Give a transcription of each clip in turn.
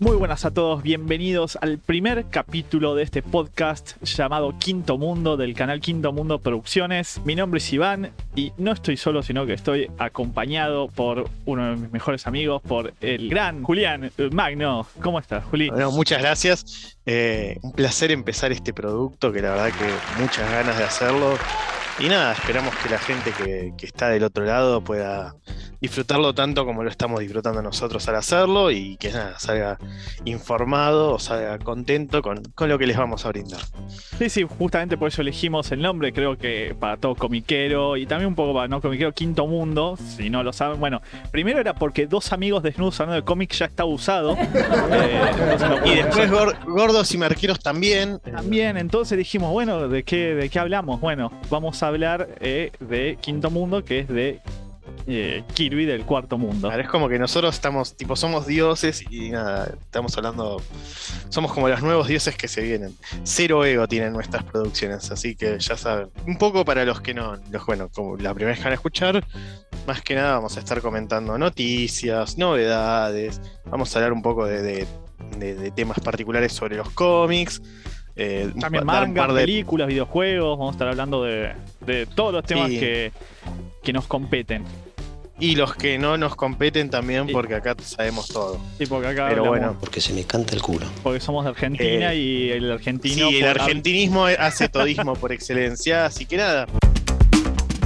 Muy buenas a todos, bienvenidos al primer capítulo de este podcast llamado Quinto Mundo del canal Quinto Mundo Producciones. Mi nombre es Iván y no estoy solo, sino que estoy acompañado por uno de mis mejores amigos, por el gran Julián Magno. ¿Cómo estás, Juli? Bueno, muchas gracias. Eh, un placer empezar este producto, que la verdad que muchas ganas de hacerlo. Y nada, esperamos que la gente que, que está del otro lado pueda disfrutarlo tanto como lo estamos disfrutando nosotros al hacerlo y que nada, salga informado o salga contento con, con, lo que les vamos a brindar. Sí, sí, justamente por eso elegimos el nombre, creo que para todo comiquero y también un poco para no comiquero Quinto Mundo, si no lo saben. Bueno, primero era porque dos amigos desnudos hablando de cómics ya está usado. eh, no y después gordos y marqueros también. También, entonces dijimos, bueno, ¿de qué, de qué hablamos? Bueno, vamos a hablar eh, de Quinto Mundo, que es de eh, Kirby del cuarto mundo. Es como que nosotros estamos, tipo, somos dioses y nada, estamos hablando, somos como los nuevos dioses que se vienen. Cero ego tienen nuestras producciones, así que ya saben. Un poco para los que no, los bueno, como la primera vez que van a escuchar, más que nada vamos a estar comentando noticias, novedades, vamos a hablar un poco de, de temas particulares sobre los cómics. Eh, También manga, de... películas, videojuegos, vamos a estar hablando de, de todos los temas sí. que, que nos competen. Y los que no nos competen también, porque acá sabemos todo. Sí, porque acá Pero bueno. Porque se me canta el culo. Porque somos de Argentina eh, y el argentino. Sí, el argentinismo hace todismo por excelencia, así que nada.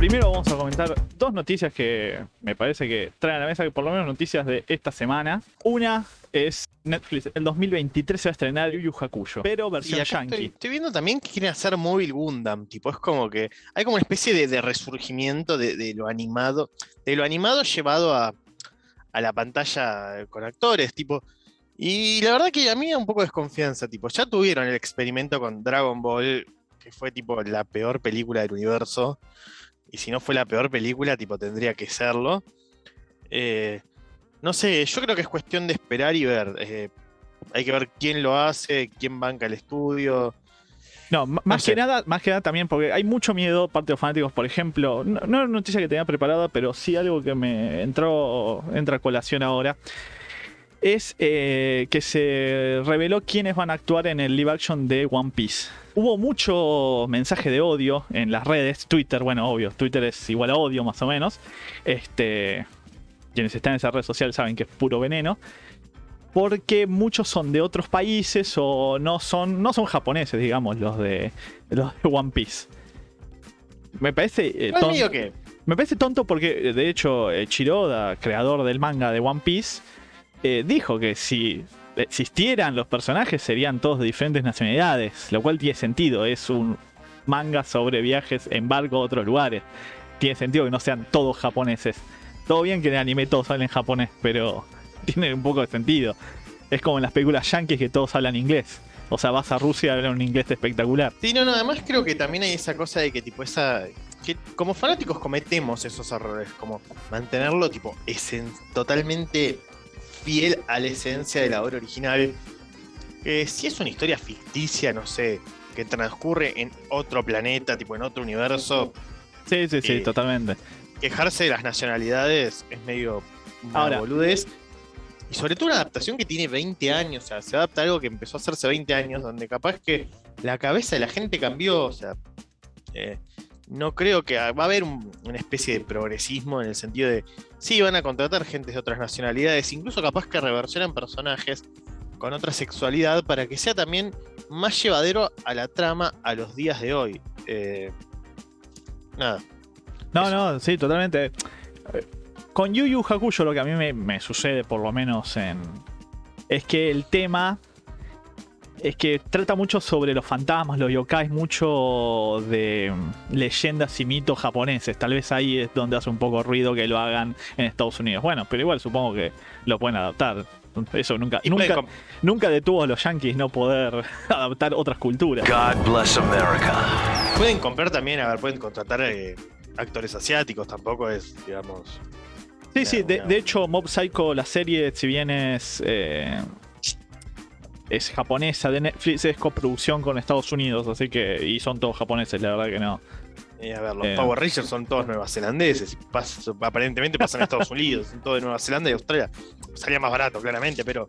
Primero vamos a comentar dos noticias que me parece que traen a la mesa, que por lo menos noticias de esta semana. Una es Netflix. El 2023 se va a estrenar Yu Yu Hakusho, pero versión yankee. Estoy, estoy, viendo también que quieren hacer Mobile Gundam. Tipo, es como que hay como una especie de, de resurgimiento de, de, lo animado. De lo animado llevado a, a la pantalla con actores. Tipo. Y la verdad que a mí da un poco de desconfianza. Tipo, ya tuvieron el experimento con Dragon Ball, que fue tipo la peor película del universo. Y si no fue la peor película, tipo, tendría que serlo. Eh, no sé, yo creo que es cuestión de esperar y ver. Eh, hay que ver quién lo hace, quién banca el estudio. No, más no sé. que nada, más que nada también porque hay mucho miedo parte de los fanáticos, por ejemplo, no, no es una noticia que tenía preparada, pero sí algo que me entró, entra a colación ahora. Es eh, que se reveló quiénes van a actuar en el live action de One Piece. Hubo mucho mensaje de odio en las redes, Twitter, bueno, obvio, Twitter es igual a odio más o menos. Este, quienes están en esa red social saben que es puro veneno. Porque muchos son de otros países o no son, no son japoneses, digamos, los de, los de One Piece. Me parece. Eh, tonto, qué? Me parece tonto porque, de hecho, eh, Chiroda, creador del manga de One Piece, eh, dijo que si existieran los personajes serían todos de diferentes nacionalidades, lo cual tiene sentido. Es un manga sobre viajes en barco a otros lugares. Tiene sentido que no sean todos japoneses. Todo bien que en el anime todos hablan japonés, pero tiene un poco de sentido. Es como en las películas yankees que todos hablan inglés. O sea, vas a Rusia y hablan un inglés espectacular. Sí, no, no, además creo que también hay esa cosa de que tipo esa... Que como fanáticos cometemos esos errores, como mantenerlo tipo esen totalmente fiel a la esencia de la obra original. Eh, si es una historia ficticia, no sé, que transcurre en otro planeta, tipo en otro universo. Sí, sí, sí, eh, totalmente. Quejarse de las nacionalidades es medio una Ahora, boludez. Y sobre todo una adaptación que tiene 20 años, o sea, se adapta a algo que empezó a hacerse 20 años, donde capaz que la cabeza de la gente cambió, o sea, eh, no creo que va a haber un, una especie de progresismo en el sentido de, sí, van a contratar gente de otras nacionalidades, incluso capaz que reversionan personajes con otra sexualidad para que sea también más llevadero a la trama a los días de hoy. Eh, nada. No, Eso. no, sí, totalmente. Con Yu Yu Hakusho lo que a mí me, me sucede, por lo menos en... Es que el tema es que trata mucho sobre los fantasmas, los yokais, mucho de leyendas y mitos japoneses. Tal vez ahí es donde hace un poco ruido que lo hagan en Estados Unidos. Bueno, pero igual supongo que lo pueden adaptar. Eso nunca, nunca, nunca detuvo a los yankees no poder adaptar otras culturas. God bless America. Pueden comprar también, a ver, pueden contratar eh, actores asiáticos, tampoco es, digamos. Sí, no, sí, de, hecho, Mob Psycho, la serie, si bien es. Eh, es japonesa de Netflix, es coproducción con Estados Unidos, así que. Y son todos japoneses, la verdad que no. Y a ver, los eh, Power Rangers son todos neozelandeses. Pas, aparentemente pasan en Estados Unidos, son todos de Nueva Zelanda y Australia. Salía más barato, claramente, pero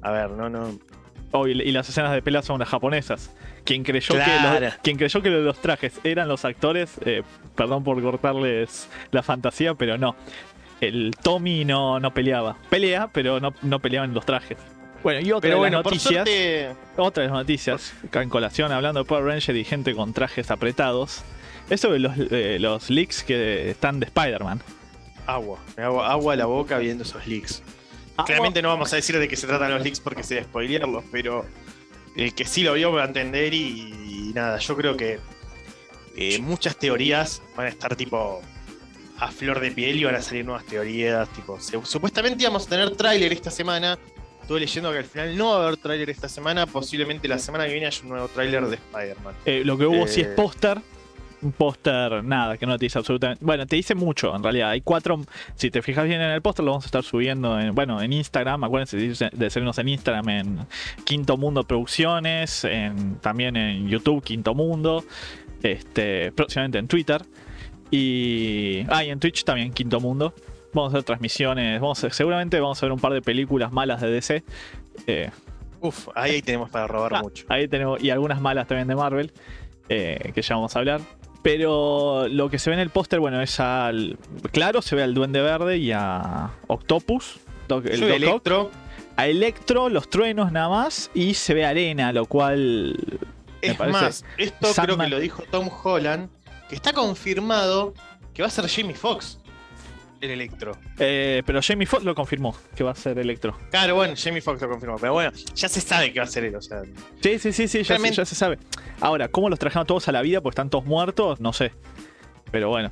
A ver, no, no. Oh, y, y las escenas de pelea son las japonesas. Quien creyó, que los, quien creyó que los trajes eran los actores, eh, perdón por cortarles la fantasía, pero no. El Tommy no, no peleaba. Pelea, pero no, no peleaba en los trajes. Bueno, y otra Pero de bueno, las por noticias. suerte. Otra de las noticias, en colación, hablando de Power Ranger y gente con trajes apretados. Eso de los, eh, los leaks que están de Spider-Man. Agua. Me hago agua a la boca viendo esos leaks. Ah, Claramente no vamos a decir de qué se tratan los leaks porque sería spoilearlos, pero el que sí lo vio va a entender y, y nada, yo creo que eh, muchas teorías van a estar tipo a flor de piel y van a salir nuevas teorías, tipo, se- supuestamente íbamos a tener tráiler esta semana, estuve leyendo que al final no va a haber tráiler esta semana, posiblemente la semana que viene haya un nuevo tráiler de Spider-Man. Eh, lo que hubo sí es Eh. póster. Un póster, nada, que no te dice absolutamente. Bueno, te dice mucho, en realidad. Hay cuatro. Si te fijas bien en el póster, lo vamos a estar subiendo en, bueno, en Instagram. Acuérdense de- de seguirnos en Instagram en Quinto Mundo Producciones. En, también en YouTube, Quinto Mundo. Este, próximamente en Twitter. Y. Ah, y en Twitch también, Quinto Mundo. Vamos a hacer transmisiones. Vamos a- seguramente vamos a ver un par de películas malas de DC. Eh, Uf, ahí, ahí tenemos para robar Ah, mucho. Ahí tenemos, y algunas malas también de Marvel, eh, que ya vamos a hablar. Pero lo que se ve en el póster, bueno, es al. Claro, se ve al Duende Verde y a Octopus. Doc- el. Electro, A Electro, los truenos nada más. Y se ve arena, lo cual. Es más, esto creo que lo dijo Tom Holland, que está confirmado que va a ser Jamie Foxx el Electro. eh, pero Jamie Foxx lo confirmó que va a ser Electro. Claro, bueno, Jamie Foxx lo confirmó, pero bueno, ya se sabe que va a ser él, o sea. Sí, sí, sí, sí, ya, se, Realmente- ya se sabe. Ahora, ¿cómo los trajeron todos a la vida? Porque están todos muertos, no sé. Pero bueno,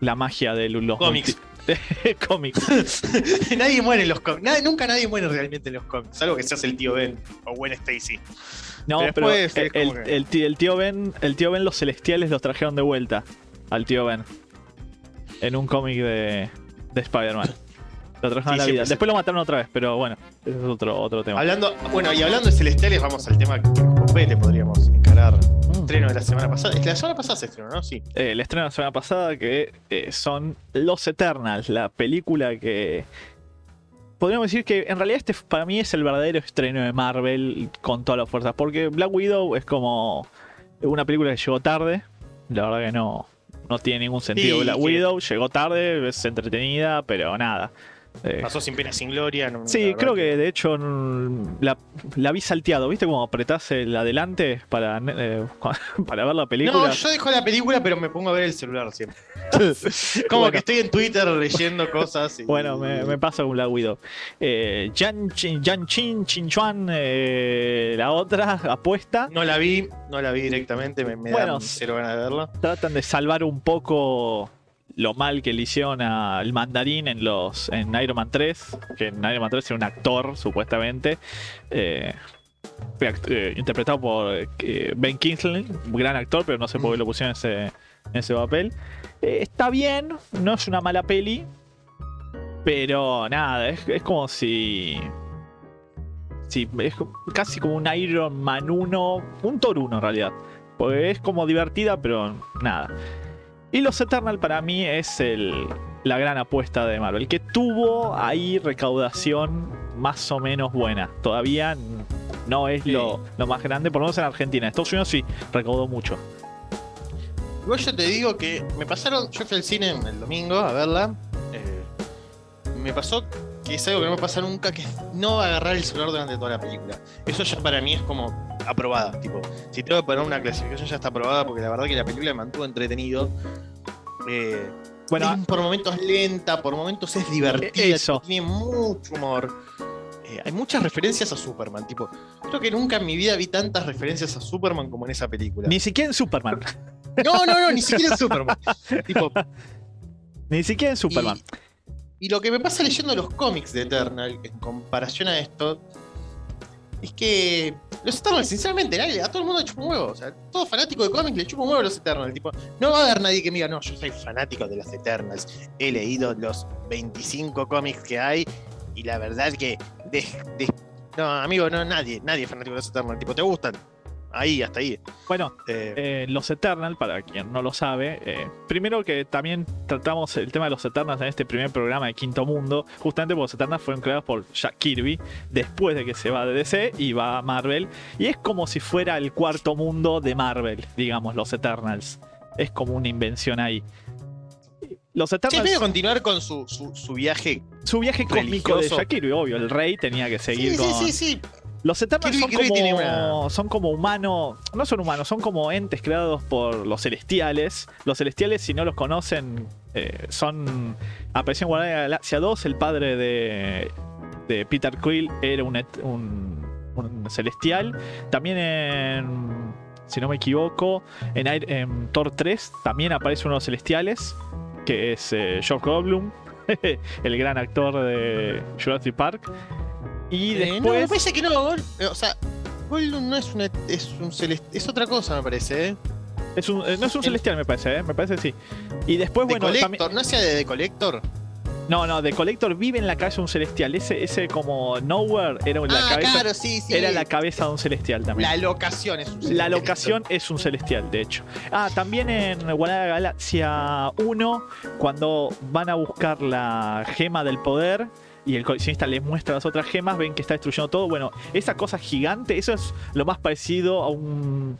la magia de los Cómics. cómics. nadie muere en los cómics. Nunca nadie muere realmente en los cómics, salvo que seas el tío Ben o Gwen Stacy. No, Pero después el tío Ben, el tío Ben, los celestiales los trajeron de vuelta al tío Ben. En un cómic de, de Spider-Man. Lo trajeron Sí, a la vida. se- Después lo mataron otra vez, pero bueno, ese es otro, otro tema. Hablando, bueno, y hablando de celestiales, vamos al tema que compete, podríamos encarar. Mm. Estreno de la semana pasada. La semana pasada se estrenó, ¿no? Sí. Eh, el estreno de la semana pasada que eh, son Los Eternals, la película que podríamos decir que en realidad este para mí es el verdadero estreno de Marvel con todas las fuerzas, porque Black Widow es como una película que llegó tarde, la verdad que no no tiene ningún sentido. Sí, que- Widow llegó tarde, es entretenida, pero nada. Eh, Pasó sin pena, sin gloria. no- Sí, creo que de hecho la, la vi salteado, ¿viste? Como apretás el adelante para, eh, para ver la película. No, yo dejo la película, pero me pongo a ver el celular siempre. Como Bueno. que estoy en Twitter leyendo cosas. y- Bueno, me, me pasa con Black Widow. Eh, Yan, Chin, Yan Chin, Chin Chuan, eh, la otra apuesta. No la vi, no la vi directamente, me, me Bueno, dan cero ganas de verla. Tratan de salvar un poco lo mal que le hicieron al mandarín en los en Iron Man 3. Que en Iron Man 3 era un actor, supuestamente. Eh, eh, interpretado por eh, Ben Kingsley, un gran actor, pero no sé por qué lo pusieron en ese, ese papel. Está bien, no es una mala peli. Pero nada, es, es como si. Sí, es casi como un Iron Man 1, un Thor 1 en realidad. Porque es como divertida, pero nada. Y Los Eternal para mí es el, la gran apuesta de Marvel, que tuvo ahí recaudación más o menos buena. Todavía no es lo, lo más grande, por lo menos en Argentina. Estados Unidos sí recaudó mucho. Igual yo te digo que me pasaron, yo fui al cine el domingo a verla. eh, me pasó que es algo que no me pasa nunca, que es no agarrar el celular durante toda la película. Eso ya para mí es como aprobada. Tipo, si tengo que poner una clasificación ya está aprobada porque la verdad que la película me mantuvo entretenido. Eh, Bueno, es por momentos lenta, por momentos es divertida, Eso. tiene mucho humor. Eh, hay muchas referencias a Superman, tipo, creo que nunca en mi vida vi tantas referencias a Superman como en esa película. ni siquiera en Superman. No, no, no, ni siquiera en Superman. tipo, ni siquiera en Superman. y, y lo que me pasa leyendo los cómics de Eternal, en comparación a esto, es que los Eternals, sinceramente, a todo el mundo le chupa un huevo. O sea, todo fanático de cómics le chupa un huevo a los Eternals. Tipo, no va a haber nadie que me diga, no, yo soy fanático de los Eternals. He leído los 25 cómics que hay y la verdad que. de- no, amigo, no, nadie, nadie es fanático de los Eternals. Tipo, ¿te gustan? Ahí, hasta ahí. Bueno, Eh, eh, los Eternals, para quien no lo sabe, eh, primero que también tratamos el tema de los Eternals en este primer programa de Quinto Mundo, justamente porque los Eternals fueron creados por Jack Kirby después de que se va de DC y va a Marvel, y es como si fuera el cuarto mundo de Marvel, digamos, los Eternals. Es como una invención ahí. Los sí, es Eternals, medio continuar con su, su, su viaje. su viaje cósmico de. Jack Kirby, obvio, el rey tenía que seguir Sí, con... sí, sí, sí. Los Eternals son, como, son humanos, no son humanos, son como entes creados por los celestiales. Los celestiales, si no los conocen, eh, son. Apareció en Guardianes de la Galaxia 2, el padre de, de Peter Quill era un, un, un celestial. También en. Si no me equivoco, en, Thor 3 también aparece uno de los celestiales, que es eh, Goldblum, el gran actor de Jurassic Park. Y Eh, no, después. me parece que no, Gol- eh, o sea, Goldblum no es una, es un celeste, es otra cosa, me parece, ¿eh? Es un, eh, no es un El- celestial, me parece, ¿eh? Me parece sí. Y después, De bueno, Collector, también- ¿no hacía de, de Collector? no, no, de Collector vive en la cabeza de un celestial. Ese, ese como Nowhere era la ah, cabeza. claro, sí, sí. Era la cabeza de un celestial también. La locación es un La celestial. locación es un celestial, de hecho. Ah, también en la Galaxia 1, cuando van a buscar la gema del poder y el coleccionista les muestra las otras gemas, ven que está destruyendo todo. Bueno, esa cosa gigante, eso es lo más parecido a un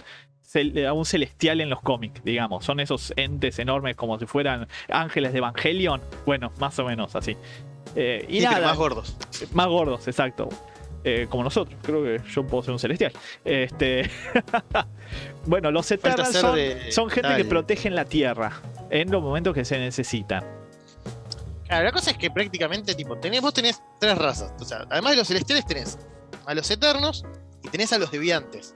a un celestial en los cómics, digamos. Son esos entes enormes como si fueran ángeles de Evangelion. Bueno, más o menos así. Eh, y Sí, pero nada, más gordos. más gordos, exacto. Eh, como nosotros, creo que yo puedo ser un celestial. Este. bueno, los ser son, de son gente que tal. protegen la Tierra en los momentos que se necesitan. La cosa es que prácticamente, tipo, tenés, vos tenés tres razas. O sea, además de los celestiales tenés a los eternos y tenés a los deviantes.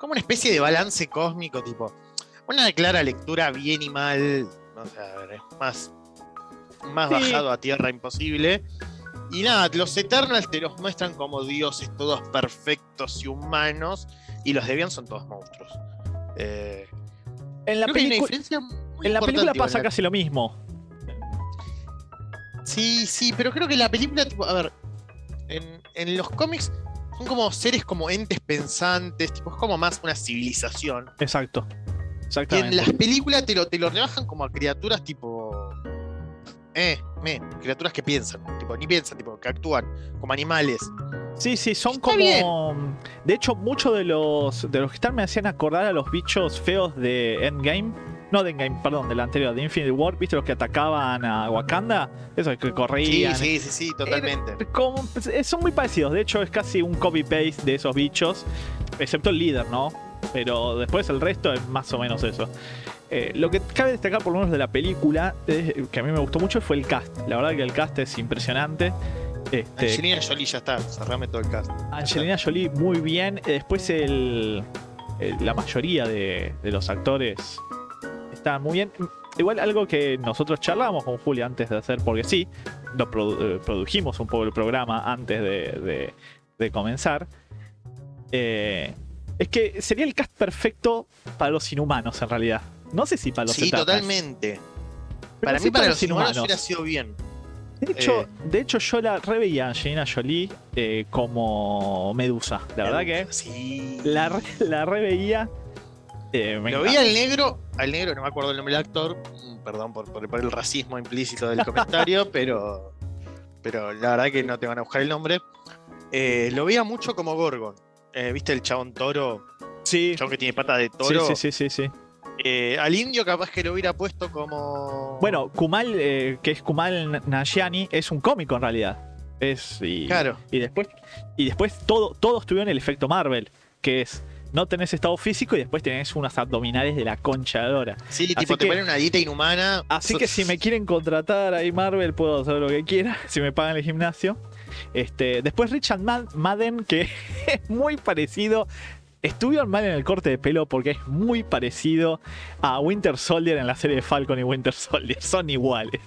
Como una especie de balance cósmico, tipo. Una clara lectura bien y mal. O sea, a ver, es más, más Sí. bajado a tierra imposible. Y nada, los Eternals te los muestran como dioses, todos perfectos y humanos. Y los Deviants son todos monstruos. Eh, En la, muy en la película pasa casi lo mismo. Sí, sí, pero creo que la película, tipo, a ver, en, en los cómics son como seres como entes pensantes, tipo, es como más una civilización. Exacto. Y en las películas te lo, te lo rebajan como a criaturas tipo. Eh, me, criaturas que piensan, tipo, ni piensan, tipo, que actúan, como animales. Sí, sí, son Está como. De hecho, muchos de los de los que están me hacían acordar a los bichos feos de Endgame. No de Endgame, perdón, de la anterior, de Infinity War, ¿viste los que atacaban a Wakanda? Esos que Sí, corrían. sí, sí, sí, totalmente. Como- eh, son muy parecidos, de hecho es casi un copy-paste de esos bichos, excepto el líder, ¿no? Pero después el resto es más o menos eso. Eh, lo que cabe destacar por lo menos de la película, eh, que a mí me gustó mucho, fue el cast. La verdad que el cast es impresionante. Este, Angelina Jolie ya está, cerrame todo el cast. Angelina Jolie muy bien. Después el, el- la mayoría de, de los actores están muy bien. Igual algo que nosotros charlábamos con Julia antes de hacer, porque sí, lo produ- eh, produjimos un poco el programa antes de, de- de comenzar. eh, es que sería el cast perfecto para los inhumanos en realidad. No sé si para los Sí, totalmente. Para sí mí, para los inhumanos hubiera sido bien. de hecho, Eh. de hecho, yo la reveía a Angelina Jolie eh, como Medusa. La verdad que Sí. la, re- la reveía. Eh, me Lo vi al negro, al negro, no me acuerdo el nombre del actor, mm, perdón por, por- por el racismo implícito del comentario, pero, pero la verdad que no te van a buscar el nombre. Eh, lo veía mucho como Gorgon. Eh, ¿Viste el chabón toro? Sí, El chabón que tiene pata de sí, toro. sí, sí, sí, sí. Eh, al indio capaz que lo hubiera puesto como... Bueno, Kumal, que es Kumal Nanjiani, es un cómico en realidad. Es, y, Claro. y después, y después todo, todos tuvieron el efecto Marvel, que es no tenés estado físico y después tenés unas abdominales de la concha de Dora. Sí, Así tipo, te que- ponen una dieta inhumana. Así que si me quieren contratar ahí Marvel, puedo hacer lo que quiera, si me pagan el gimnasio. Este, después Richard Mad- Madden, que es muy parecido. Estuvieron mal en el corte de pelo porque es muy parecido a Winter Soldier en la serie de Falcon y Winter Soldier. Son iguales.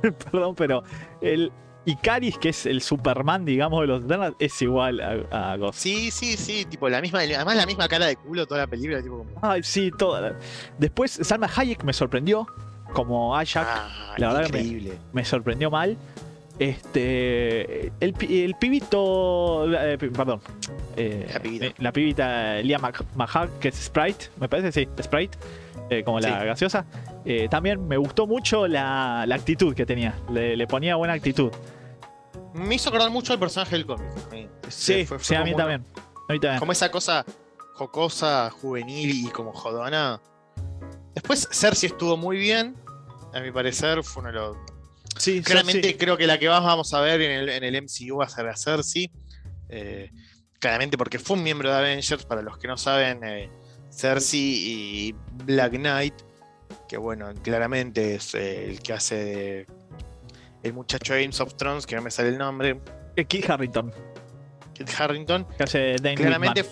Perdón, pero el Icaris, que es el Superman, digamos, de los Eternals, es igual a, a Ghost. Sí, sí, sí, tipo la misma, además la misma cara de culo toda la película, tipo como... Ay, sí, toda. Después Salma Hayek me sorprendió como Ajax. Ah, la verdad que me- increíble. me sorprendió mal. Este. El, el pibito. eh, perdón. eh, La pibita. la pibita Lia Mah- Mahak, que es Sprite, me parece, sí, Sprite, eh, como la Sí. gaseosa. Eh, también me gustó mucho la, la actitud que tenía. Le, le ponía buena actitud. Me hizo acordar mucho al personaje del cómic. Sí, Fue- fue sí, a mí también. A mí también. Como esa cosa jocosa, juvenil y como jodona. Después Cersei estuvo muy bien. A mi parecer fue uno de los. Sí, Claramente creo que la que más vamos a ver en el, en el MCU va a ser a Cersei. Eh, claramente porque fue un miembro de Avengers. Para los que no saben, eh, Cersei y Black Knight. Que bueno, claramente es eh, el que hace de- el muchacho de Games of Thrones, que no me sale el nombre. Eh, Kit Harrington, Kit Harrington. que hace Dane Claramente,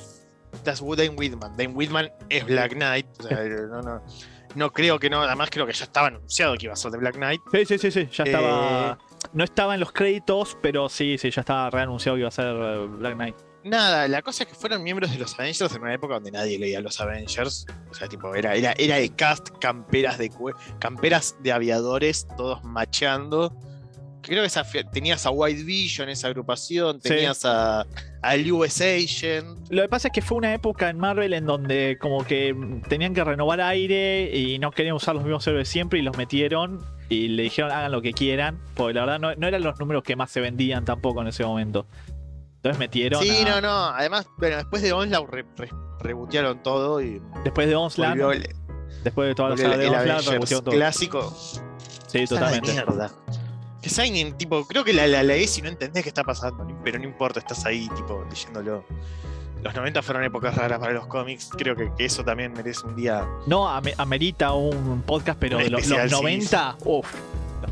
that's Dane Whitman. Dane Whitman es Black Knight. o sea, no, no, no creo que no. Además, creo que ya estaba anunciado que iba a ser de Black Knight. Sí, sí, sí, sí. Ya Eh, estaba. No estaba en los créditos, pero sí, sí, ya estaba reanunciado que iba a ser eh, Black Knight. Nada, la cosa es que fueron miembros de los Avengers en una época donde nadie leía los Avengers. O sea, tipo, era, era, era el cast, camperas de camperas de aviadores, todos macheando. Creo que esa, tenías a White Vision, esa agrupación, Sí. tenías a, al US Agent. Lo que pasa es que fue una época en Marvel en donde como que tenían que renovar aire y no querían usar los mismos héroes siempre y los metieron y le dijeron hagan lo que quieran, porque la verdad no, no eran los números que más se vendían tampoco en ese momento. Entonces metieron Sí, a- no, no. Además, bueno, después de Onslaught re- re- rebotearon todo y después de Onslaught, el, después de toda la saga el- de Onslaught, todo. clásico. Sí, de totalmente. mierda. Que Signing, tipo, creo que la, la lees y no entendés qué está pasando, pero no importa, estás ahí, tipo, leyéndolo. Los 90 fueron épocas raras para los cómics, creo que, que eso también merece un día. No, ame- amerita un podcast, pero Un los, los especial, sí, 90, uff,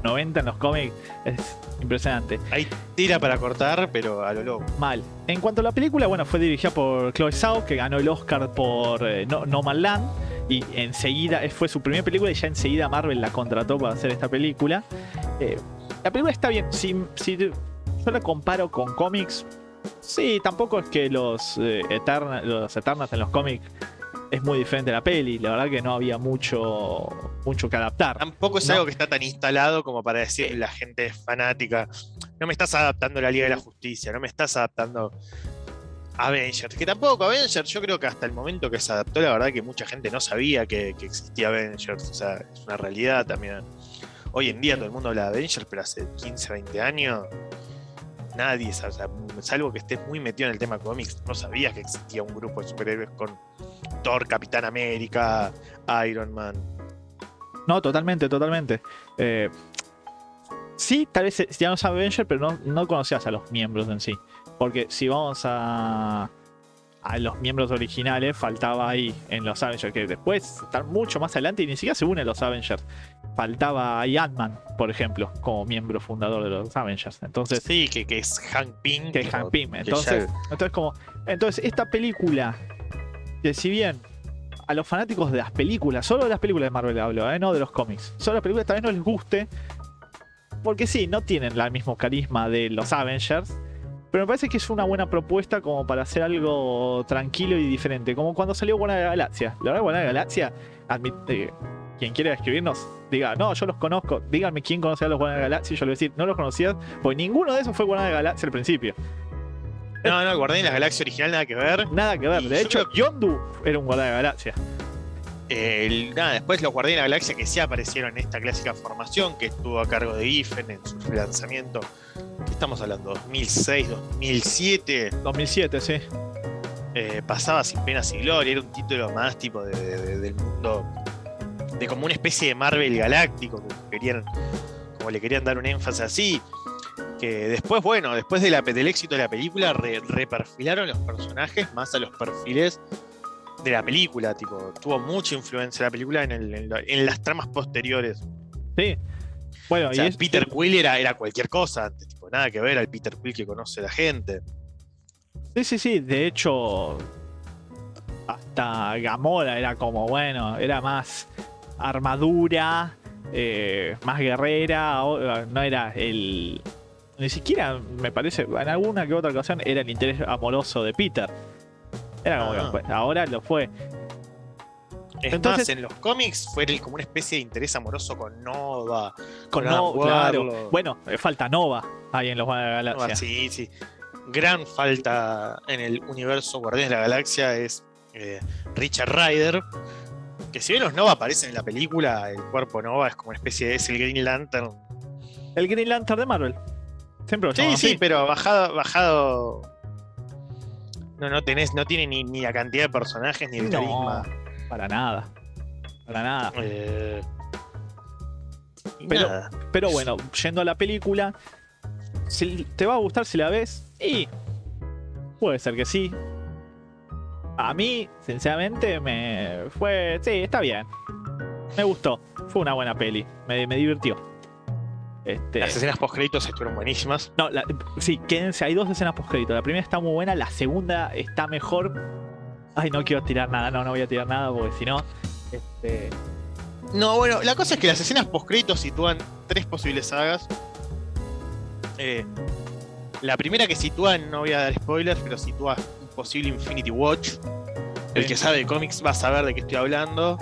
90 en los cómics es impresionante. Hay tira para cortar, pero a lo loco. Mal. En cuanto a la película, bueno, fue dirigida por Chloe Zhao, que ganó el Oscar por eh, no, No Man Land. Y enseguida, eh, fue su primera película y ya enseguida Marvel la contrató para hacer esta película. Eh, la película está bien. Si, si yo la comparo con cómics, sí, tampoco es que los, eh, Eterna- los Eternals en los cómics es muy diferente a la peli. La verdad que no había mucho, mucho que adaptar. Tampoco es No. algo que está tan instalado como para decir la gente es fanática. No me estás adaptando a la Liga de la Justicia, no me estás adaptando a Avengers. Que tampoco Avengers, yo creo que hasta el momento que se adaptó, la verdad que mucha gente no sabía que, que existía Avengers. O sea, es una realidad también. Hoy en día todo el mundo habla de Avengers, pero hace 15, 20 años nadie, o sea, salvo que estés muy metido en el tema cómics, no sabías que existía un grupo de superhéroes con Thor, Capitán América, Iron Man. No, totalmente, totalmente. Eh, sí, tal vez no sabes Avenger, pero no, no conocías a los miembros en sí. Porque si vamos a, a los miembros originales, faltaba ahí en los Avengers, que después están mucho más adelante y ni siquiera se unen los Avengers. Faltaba ahí Ant-Man, por ejemplo, como miembro fundador de los Avengers. Entonces, Sí, que, que es Hank Pym. que es Hank Pym. Entonces, ya- entonces, como, entonces, esta película, que si bien a los fanáticos de las películas, solo de las películas de Marvel hablo, ¿eh? no de los cómics, solo las películas tal vez no les guste, porque sí, no tienen el mismo carisma de los Avengers. Pero me parece que es una buena propuesta como para hacer algo tranquilo y diferente. Como cuando salió Buena Galaxia. La verdad, Buena Galaxia, admite, quien quiera escribirnos, diga, no, yo los conozco. Díganme quién conocía a los Buena Galaxia. Y yo le voy a decir, no los conocías, porque ninguno de esos fue Buena Galaxia al principio. No, no, Guardián de la Galaxia original nada que ver. Nada que ver. De hecho, Yondu era un guardia de la galaxia. El- nada, después los Guardianes de la Galaxia que sí aparecieron en esta clásica formación que estuvo a cargo de Giffen en su relanzamiento. ¿Qué estamos hablando? 2006, 2007. 2007, sí. eh, pasaba sin penas y gloria. Era un título más tipo de, de- de- del mundo. De como una especie de Marvel galáctico. Como, querían, como le querían dar un énfasis así. Que después, bueno, después de la, del éxito de la película, re- reperfilaron los personajes más a los perfiles de la película. Tipo, tuvo mucha influencia la película en, el- en la- en las tramas posteriores. Sí. Bueno, O sea, y es, Peter Quill era, era cualquier cosa antes, tipo, nada que ver al Peter Quill que conoce la gente. Sí, sí, sí. De hecho, hasta Gamora era como, bueno, era más armadura, eh, más guerrera. o- No era el. Ni siquiera, me parece, en alguna que otra ocasión era el interés amoroso de Peter. Era como Ah. que pues, ahora lo fue. Es Entonces- más, en los cómics fue el- como una especie de interés amoroso con Nova. Con Nova, claro. Bueno, eh, falta Nova ahí en los Guardianes de la Nova, Galaxia. sí, sí. Gran falta en el universo Guardianes de la Galaxia es eh, Richard Ryder. Que si bien los Nova aparecen en la película, el cuerpo Nova es como una especie de. es el Green Lantern. El Green Lantern de Marvel. Siempre lo Sí, sí, así. pero bajado. bajado no, no tenés, no tiene ni, ni la cantidad de personajes ni el No, carisma. para nada. Para nada. Eh, Pero- nada. Pero bueno, yendo a la película, si te va a gustar si la ves, y puede ser que sí. A mí, sinceramente, me fue. Sí, está bien. Me gustó. Fue una buena peli. Me, me divirtió. Este, Las escenas post créditos estuvieron buenísimas. no, la- sí, quédense. Hay dos escenas post La primera está muy buena, la segunda está mejor. Ay, no quiero tirar nada, no, no voy a tirar nada porque si no. Este, No, bueno, la cosa es que las escenas post-créditos sitúan tres posibles sagas. Eh, la primera que sitúan, no voy a dar spoilers, pero sitúa posible Infinity Watch. El Sí. que sabe de cómics va a saber de qué estoy hablando.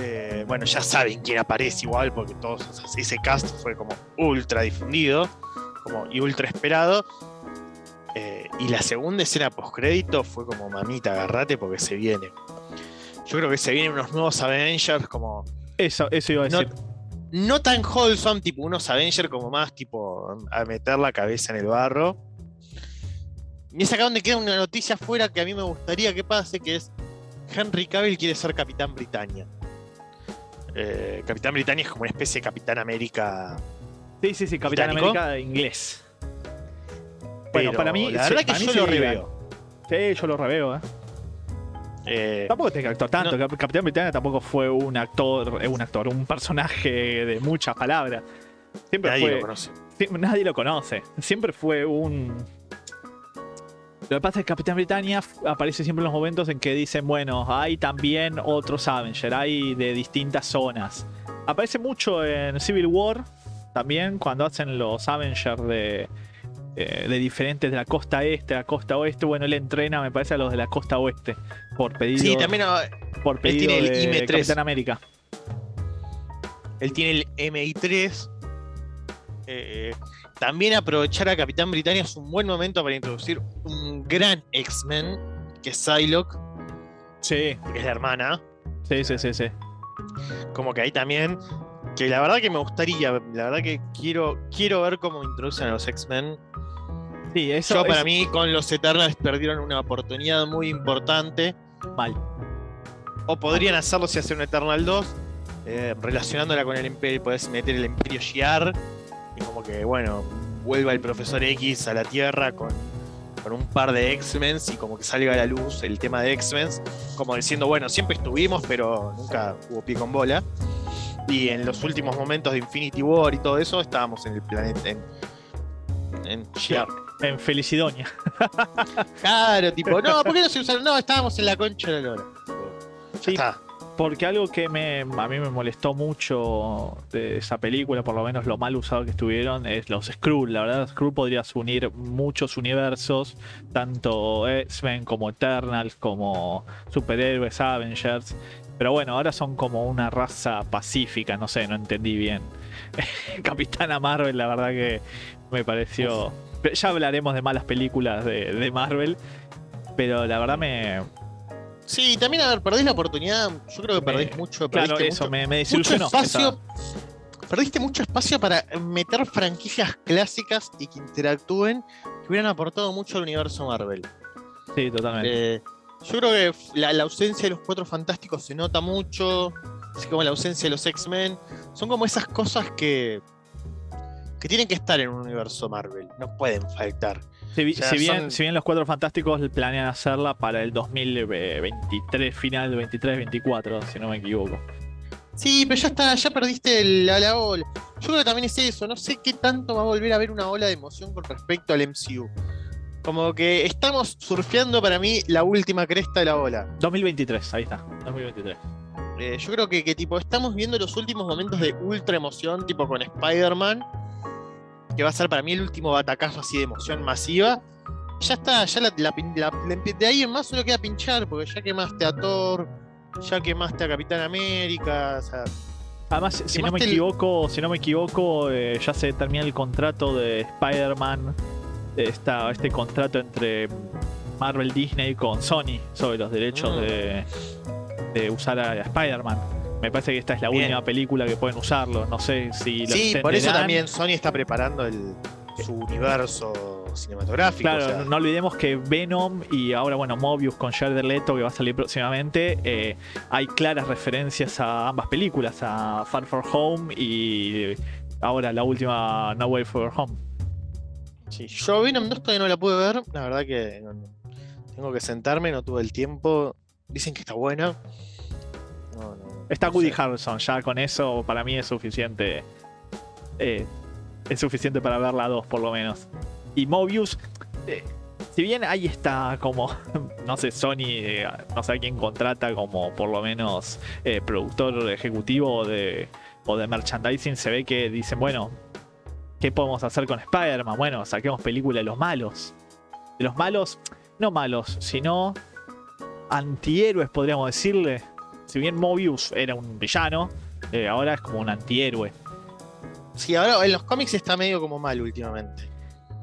Eh, bueno, ya saben quién aparece igual, porque todos ese cast fue como ultra difundido como, y ultra esperado. Eh, y la segunda escena post-crédito fue como mamita, agarrate porque se viene. Yo creo que se vienen unos nuevos Avengers como eso, eso iba a No- decir. no tan wholesome, tipo unos Avengers como más tipo a meter la cabeza en el barro. Y es acá donde queda una noticia fuera que a mí me gustaría que pase, que es Henry Cavill quiere ser Capitán Britannia. Eh, Capitán Britannia es como una especie de Capitán América. Sí, sí, sí, Capitán británico. América inglés. Bueno, pero para mí. La sí, verdad que para mí yo sí, lo reveo. Sí, yo lo reveo, ¿eh? Eh, Tampoco tiene que actuar tanto. No. Capitán Britannia tampoco fue un actor, eh, un actor, un personaje de muchas palabras. Siempre nadie fue. lo conoce. Sí, nadie lo conoce. Siempre fue un. Lo que pasa es que Capitán Britannia aparece siempre en los momentos en que dicen, bueno, hay también otros Avengers, hay de distintas zonas. Aparece mucho en Civil War, también cuando hacen los Avengers de, eh, de diferentes de la costa este, la costa oeste. Bueno, él entrena, me parece, a los de la costa oeste, por pedido, Sí, también ah, por pedido tiene el de IM3. Capitán América. Él tiene el MI3. Eh, también aprovechar a Capitán Britannia es un buen momento para introducir un gran X-Men, que es Psylocke, Sí, que es la hermana. sí, sí, sí, sí. Como que ahí también. Que la verdad que me gustaría, la verdad que quiero, quiero ver cómo introducen a los X-Men. Sí, eso Yo para mí con los Eternals perdieron una oportunidad muy importante. mal. O podrían hacerlo si hacen un Eternal 2, eh, relacionándola con el Imperio, podés meter el Imperio Shiar y como que, bueno, vuelva el Profesor X a la Tierra con, con un par de X-Men y como que salga a la luz el tema de X-Men, como diciendo, bueno, siempre estuvimos, pero nunca hubo pie con bola. Y en los últimos momentos de Infinity War y todo eso, estábamos en el planeta, en, en. En Felicidonia. Claro, tipo, no, ¿por qué no se usaron? No, estábamos en la concha de la lora. Ya Sí. está. Porque algo que me, a mí me molestó mucho de esa película, por lo menos lo mal usado que estuvieron, es los Skrull. La verdad, Skrull podrías unir muchos universos, tanto X-Men como Eternals, como superhéroes, Avengers. Pero bueno, ahora son como una raza pacífica, no sé, no entendí bien. Capitana Marvel, la verdad que me pareció... Ya hablaremos de malas películas de, de Marvel, pero la verdad me... Sí, también, a ver, perdés la oportunidad. Yo creo que Me- perdés mucho. Claro, perdiste eso mucho, me, me mucho espacio. Perdiste mucho espacio para meter franquicias clásicas y que interactúen que hubieran aportado mucho al universo Marvel. Sí, totalmente. Eh, yo creo que la, la ausencia de los cuatro fantásticos se nota mucho. Así como la ausencia de los X-Men. Son como esas cosas que. que tienen que estar en un universo Marvel. No pueden faltar. Si, bi- O sea, si bien, son- si bien los Cuatro Fantásticos planean hacerla para el 2023, final del 23-24, si no me equivoco. Sí, pero ya está, ya perdiste el- la, la ola. Yo creo que también es eso, no sé qué tanto va a volver a haber una ola de emoción con respecto al MCU. Como que estamos surfeando para mí la última cresta de la ola. 2023, ahí está, 2023. Eh, yo creo que, que, tipo estamos viendo los últimos momentos de ultra emoción, tipo con Spider-Man, que va a ser para mí el último batacazo así de emoción masiva. ya está, ya la, la la- de ahí en más solo queda pinchar, porque ya quemaste a Thor, ya quemaste a Capitán América, o sea, Además, si no me el- equivoco, si no me equivoco, eh, ya se termina el contrato de Spider-Man. Esta- este contrato entre Marvel Disney con Sony sobre los derechos Mm. de, de usar a Spider-Man. Me parece que esta es la Bien. última película que pueden usarlo. No sé si lo sí, por eso también Sony está preparando el, su universo cinematográfico. Claro, o sea, no- no olvidemos que Venom y ahora, bueno, Mobius con Jared Leto, que va a salir próximamente, eh, hay claras referencias a ambas películas, a Far From Home y ahora la última No Way For Home. sí. Yo Venom 2 todavía no la pude ver, la verdad que no- no. tengo que sentarme, no tuve el tiempo. Dicen que está buena. Está Woody sé. Harrelson, ya con eso para mí es suficiente. eh, es suficiente para ver la 2 por lo menos. Y Mobius, eh, si bien ahí está como, no sé, Sony, eh, no sé a quién contrata como por lo menos productor ejecutivo de, o de merchandising, se ve que dicen, bueno, ¿qué podemos hacer con Spider-Man? Bueno, saquemos película de los malos. De los malos, no malos, sino antihéroes, podríamos decirle. Si bien Mobius era un villano, eh, ahora es como un antihéroe. Sí, ahora en los cómics está medio como mal últimamente.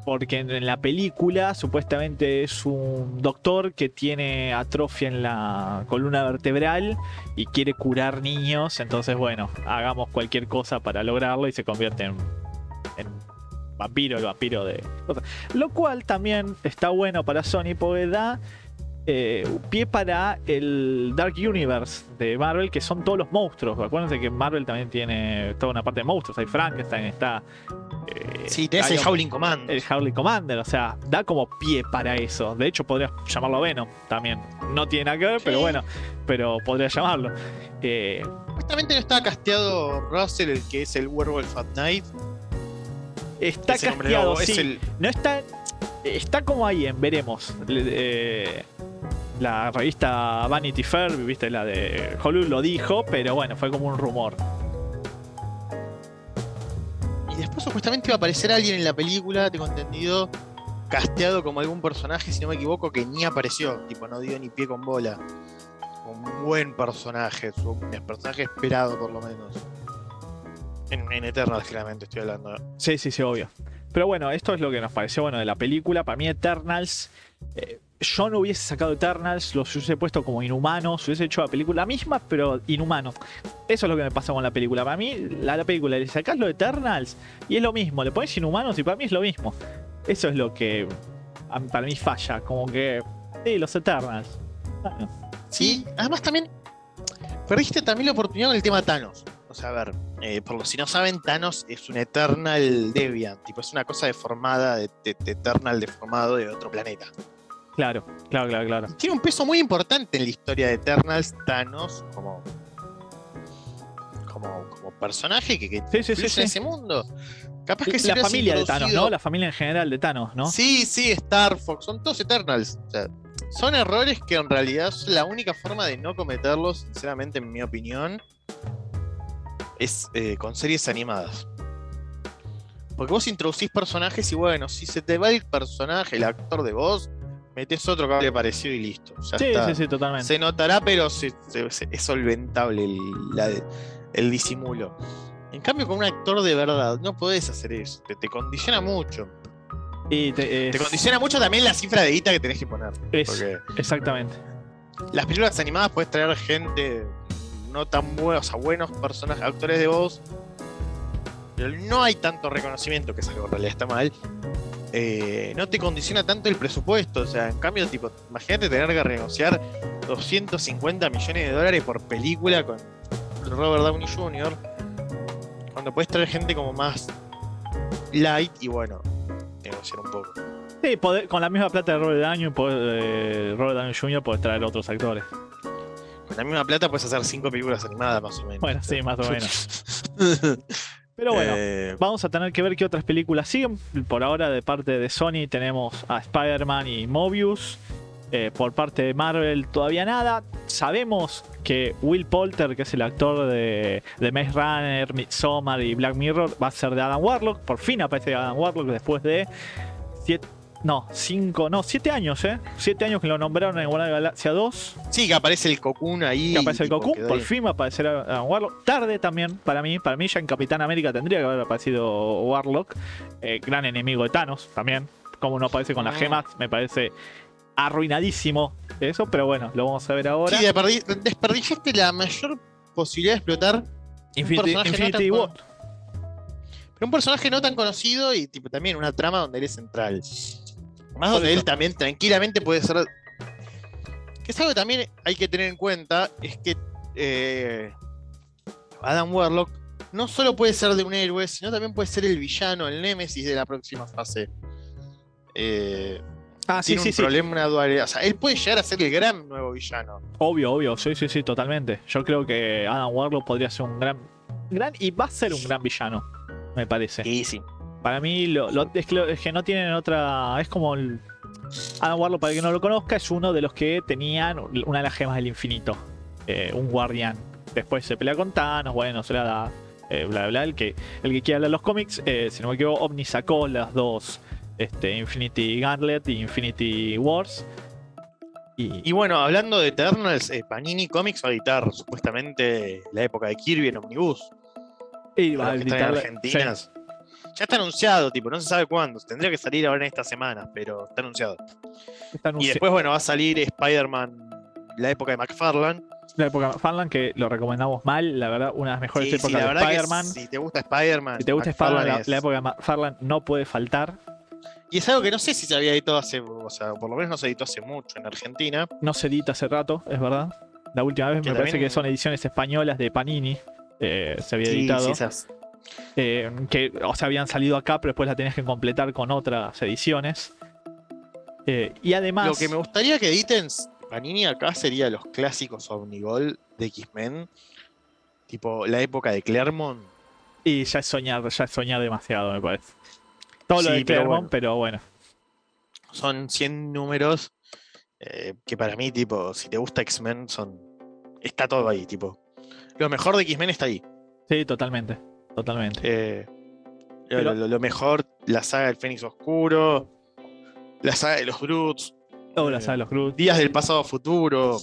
Porque en, en la película supuestamente es un doctor que tiene atrofia en la columna vertebral y quiere curar niños. Entonces, bueno, hagamos cualquier cosa para lograrlo y se convierte en, en vampiro, el vampiro de cosas. Lo cual también está bueno para Sony porque da eh, pie para el Dark Universe de Marvel, que son todos los monstruos. Acuérdense que Marvel también tiene toda una parte de monstruos. Hay Frankenstein, está. eh, Sí, tenés el Howling Command. el Harley Commander, o sea, da como pie para eso. De hecho, podrías llamarlo Venom también. No tiene nada que ver, pero bueno, pero podría llamarlo. Eh, Supuestamente no estaba casteado Russell, el que es el Werewolf at Night. está Ese casteado, sí. es el- No está. Está como ahí en Veremos. Eh, la revista Vanity Fair, viste, la de Hollywood lo dijo, pero bueno, fue como un rumor. Y después supuestamente iba a aparecer alguien en la película, tengo entendido, casteado como algún personaje, si no me equivoco, que ni apareció. Tipo, no dio ni pie con bola. Un buen personaje, un personaje esperado por lo menos. En, en Eternals, claramente estoy hablando. Sí, sí, sí, obvio. Pero bueno, esto es lo que nos pareció bueno de la película. Para mí, Eternals. eh, yo no hubiese sacado Eternals, los hubiese puesto como inhumanos, hubiese hecho la película misma, pero inhumanos. Eso es lo que me pasa con la película. Para mí, la, la película, le sacás lo Eternals y es lo mismo. Le pones inhumanos y para mí es lo mismo. Eso es lo que a- para mí falla. Como que. Sí, los Eternals. Sí, además también perdiste también la oportunidad con el tema Thanos. O sea, a ver, eh, por los si no saben, Thanos es un Eternal Deviant, tipo, es una cosa deformada, de, de- de Eternal deformado de otro planeta. Claro, claro, claro, claro. Y tiene un peso muy importante en la historia de Eternals, Thanos, como, como, como personaje que, que Sí, sí, sí, en ese mundo. Capaz que La familia de Thanos, ¿no? La familia en general de Thanos, ¿no? Sí, sí, Star Fox, son todos Eternals. O sea, son errores que en realidad es la única forma de no cometerlos, sinceramente, en mi opinión, es eh, con series animadas. Porque vos introducís personajes y bueno, si se te va el personaje, el actor de voz, metes otro que hable parecido y listo. Ya Sí, está. sí, sí, totalmente. Se notará, pero se- se- se- es solventable el, la- el disimulo. En cambio, con un actor de verdad, no podés hacer eso. Te, te condiciona mucho. Y te- Te es- condiciona mucho también la cifra de guita que tenés que poner. es- Porque exactamente. las películas animadas puedes traer gente no tan buenos, o sea, buenos personajes, actores de voz. Pero no hay tanto reconocimiento, que es algo que en realidad está mal. Eh, no te condiciona tanto el presupuesto. O sea, en cambio, tipo, imagínate tener que renegociar 250 millones de dólares por película con Robert Downey Jr. Cuando puedes traer gente como más light y bueno, negociar un poco. Sí, poder- con la misma plata de Robert Downey, eh, Robert Downey Jr. puedes traer otros actores. Con la misma plata puedes hacer cinco películas animadas más o menos. Bueno, sí, más o menos. Pero bueno, Eh, vamos a tener que ver qué otras películas siguen. Por ahora, de parte de Sony, tenemos a Spider-Man y Mobius. Eh, por parte de Marvel, todavía nada. Sabemos que Will Poulter, que es el actor de, de Maze Runner, Midsommar y Black Mirror, va a ser de Adam Warlock. Por fin aparece Adam Warlock después de siete- no, cinco, no, siete años, ¿eh? Siete años que lo nombraron en Guardianes de la Galaxia 2. Sí, que aparece el Cocoon ahí. Que aparece el quedó por ahí. fin va a aparecer a, a Warlock. Tarde también, para mí. Para mí ya en Capitán América tendría que haber aparecido Warlock. Eh, gran enemigo de Thanos también. Como no aparece con las Ah. gemas, me parece arruinadísimo eso. Pero bueno, lo vamos a ver ahora. Sí, desperdi- desperdiciaste la mayor posibilidad de explotar Infinity, War. Pero un personaje no tan conocido y tipo también una trama donde él es central. Más donde él también tranquilamente puede ser. Que es algo que también hay que tener en cuenta, es que eh, Adam Warlock no solo puede ser de un héroe, sino también puede ser el villano, el némesis de la próxima fase. Eh, Ah, sí, tiene sí, un sí. problema, una dualidad. O sea, él puede llegar a ser el gran nuevo villano. Obvio, obvio. Sí, sí, sí, totalmente. Yo creo que Adam Warlock podría ser un gran. gran y va a ser un gran villano, me parece. Sí, sí. Para mí, lo, lo- es, que, lo- es que no tienen otra. Es como el. Adam Warlock, para el que no lo conozca, es uno de los que tenían una de las gemas del infinito. eh, un guardián. Después se pelea con Thanos, bueno, se la da. eh, bla, bla. El que, el que quiera hablar de los cómics, eh, si no me equivoco, Omni sacó las dos. Este, Infinity Gauntlet y Infinity Wars. Y, Y bueno, hablando de Eternals, Panini Comics va a editar supuestamente la época de Kirby en Omnibus. y va a editar- Argentina. sí, Ya está anunciado, tipo, no se sabe cuándo. Tendría que salir ahora en esta semana, pero está anunciado. está Y anunci- después, bueno, va a salir Spider-Man, la época de McFarlane. la época Farland que lo recomendamos mal, la verdad, una de las mejores Sí, sí, épocas la de Spider-Man. si te gusta Spider-Man, Si te gusta McFarlane Spider-Man, la, época de Farland no puede faltar. Y es algo que no sé si se había editado hace, o sea, por lo menos no se editó hace mucho en Argentina. No se edita hace rato, es verdad. La última vez Que me parece que son ediciones españolas de Panini. eh, se había Sí, editado. sí, esas- eh, que, o sea, habían salido acá, pero después la tenías que completar con otras ediciones. Eh, y además. Lo que me gustaría que editen Panini acá sería los clásicos Omnigol de X-Men. Tipo la época de Claremont. Y ya es soñar, ya es soñar demasiado, me parece. Todo lo Sí, de pero Claremont, bueno. pero bueno. Son 100 números eh, que para mí, tipo, si te gusta X-Men, son. Está todo ahí, tipo. Lo mejor de X-Men está ahí. Sí, totalmente. Totalmente. Eh, Pero- lo, mejor, la saga del Fénix Oscuro, la saga de los Brutes, Toda la eh, saga de los Groot. Días del Pasado Futuro.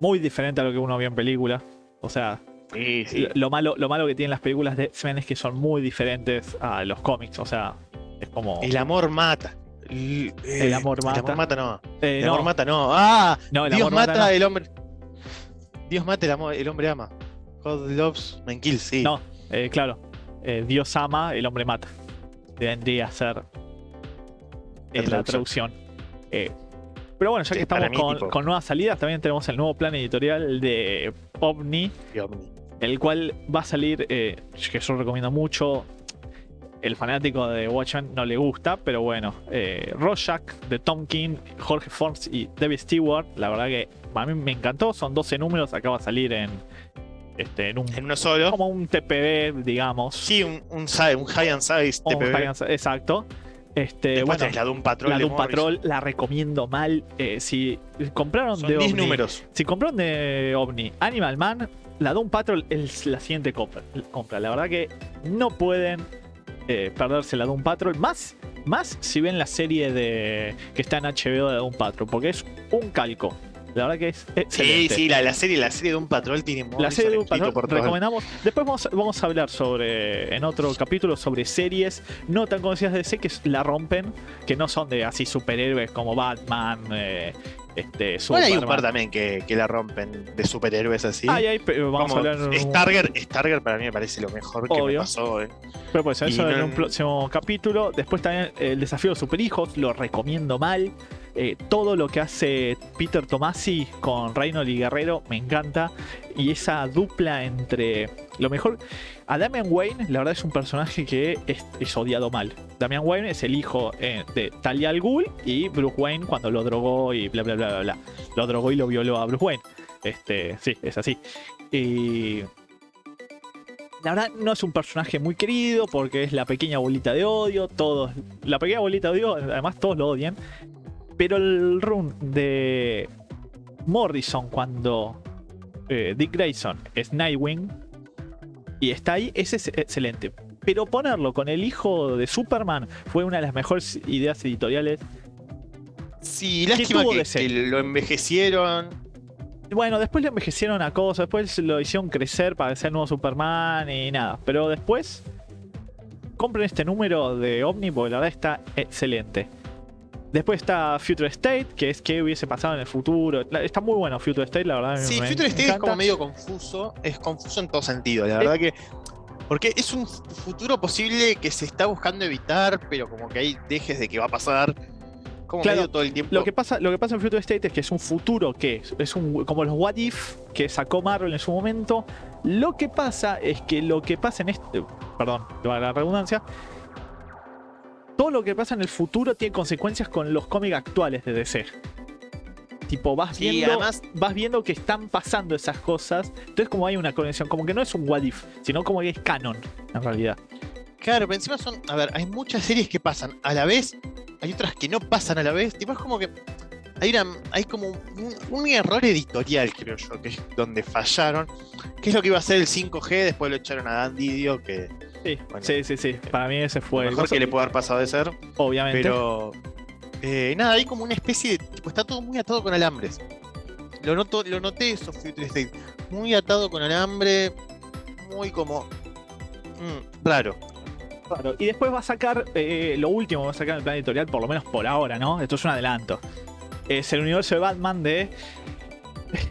Muy diferente a lo que uno vio en película. O sea, Sí, sí. lo, malo, lo malo que tienen las películas de X-Men es que son muy diferentes a los cómics. O sea, es como. El amor mata. El, El amor El mata. amor mata no. Eh, El no, amor mata no. Ah, no, el Dios amor mata, mata, no. el hombre. Dios mata, el, amor, el hombre ama. God loves, man kills, sí. No, eh, claro. Eh, Dios ama, el hombre mata. Vendría a ser eh, la traducción. Eh, pero bueno, ya Sí, que estamos mí, con, nuevas salidas, también tenemos el nuevo plan editorial de OVNI, el cual va a salir, eh, que yo recomiendo mucho. El fanático de Watchmen no le gusta, pero bueno. Rorschach de Tom King, Jorge Forms y David Stewart, la verdad que a mí me encantó. Son 12 números, acaba de salir en, este, en un En uno solo. como un TPB, digamos. Sí, un, un, high and size Un TPB. high and- exacto. Este, Después bueno, la de un patrón. la de de un Morrison. patrol la recomiendo mal. Eh, si compraron Son de 10 Omni, números. si compraron de OVNI Animal Man, la Doom Patrol es la siguiente compra. compra. La verdad que no pueden eh, perderse la Doom Patrol. Más, más si ven la serie de que está en HBO de Doom Patrol, porque es un calco. La verdad que es Sí, excelente. sí, la, la serie, la serie de un patrol tiene La serie de por todo. recomendamos. Después vamos, vamos a hablar sobre, en otro capítulo, sobre series no tan conocidas de DC que la rompen, que no son de así superhéroes como Batman, eh, este, Bueno, hay un par también que, que la rompen de superhéroes así. Ay, ay, pero vamos Como a hablar un- Starger, Starger para mí me parece lo mejor que me pasó. eh. Pero pues eso Y en no- un próximo capítulo. Después también el desafío de superhijos, lo recomiendo mal. Eh, todo lo que hace Peter Tomasi con Reynolds y Guerrero me encanta. Y esa dupla entre. Lo mejor. A Damian Wayne, la verdad es un personaje que es, odiado mal. Damian Wayne es el hijo eh, de Talia al Ghul y Bruce Wayne cuando lo drogó y bla bla bla bla bla. Lo drogó y lo violó a Bruce Wayne. Este, sí, es así. Y la verdad no es un personaje muy querido porque es la pequeña bolita de odio, todos, la pequeña bolita de odio, además todos lo odian. Pero el run de Morrison cuando eh, Dick Grayson es Nightwing y está ahí, ese es excelente. Pero ponerlo con el hijo de Superman fue una de las mejores ideas editoriales. Sí, lástima que, lo envejecieron. Bueno, después le envejecieron a cosas, después lo hicieron crecer para ser nuevo Superman y nada. Pero después, compren este número de Omni porque la verdad está excelente. Después está Future State, que es que hubiese pasado en el futuro. Está muy bueno Future State, la verdad. Sí, me- Future me State es como medio confuso. Es confuso en todo sentido, la verdad que. Porque es un futuro posible que se está buscando evitar, pero como que hay dejes de que va a pasar. Como Claro, todo el tiempo. Lo que, pasa, lo que pasa en Future State es que es un futuro que es, es un, como los What If que sacó Marvel en su momento. Lo que pasa es que lo que pasa en este. Perdón, la redundancia. Todo lo que pasa en el futuro tiene consecuencias con los cómics actuales de DC. Tipo, vas Sí, viendo, además- vas viendo que están pasando esas cosas. Entonces, como hay una conexión, como que no es un what if, sino como que es canon, en realidad. Claro, pero encima son. A ver, hay muchas series que pasan a la vez, hay otras que no pasan a la vez. Tipo, es como que. Hay, una- hay como un, un error editorial, creo yo, que es donde fallaron. Que es lo que iba a ser el 5G, después lo echaron a Dan Didio, que Sí, Bueno. sí, sí, sí. Para mí ese fue lo el mejor que le puede haber pasado de ser. obviamente. Pero. eh, nada, hay como una especie de. Tipo, está todo muy atado con alambres. Lo, noto, lo noté eso, Future State. Muy atado con alambre. Muy como. mm, raro. Claro, y después va a sacar eh, lo último va a sacar en el plan editorial, por lo menos por ahora, ¿no? Esto es un adelanto. Es el universo de Batman de.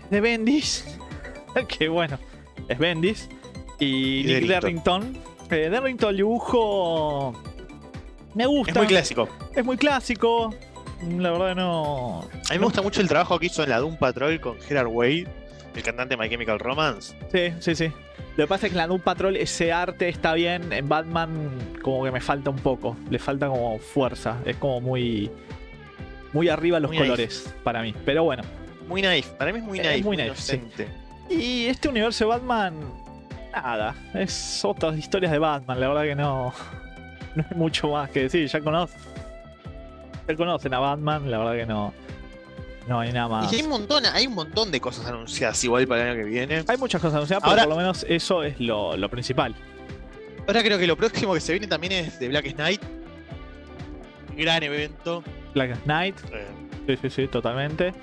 de Bendis. que bueno, es Bendis. Y, Y Nick Derrington. Eh, Derrington, el dibujo. Me gusta. Es muy clásico. Es muy clásico. La verdad no. A mí me gusta mucho el trabajo que hizo en la Doom Patrol con Gerard Way, el cantante de My Chemical Romance. Sí, sí, sí. Lo que pasa es que en la Doom Patrol ese arte está bien. En Batman, como que me falta un poco. Le falta como fuerza. Es como muy. Muy arriba los Muy colores para mí. Pero bueno. Muy naif, para mí es muy Es naif, muy muy, naif, sí. Y este universo de Batman. Nada. Es otras historias de Batman. La verdad que no. No hay mucho más que decir. Ya conocen. Ya conocen a Batman. La verdad que no. No hay nada más. Y hay un montón, hay un montón de cosas anunciadas igual para el año que viene. Hay muchas cosas anunciadas, pero Ahora- por lo menos eso es lo, lo principal. Ahora creo que lo próximo que se viene también es de Black Knight. Gran evento. Black Knight. Eh, Sí, sí, sí, totalmente.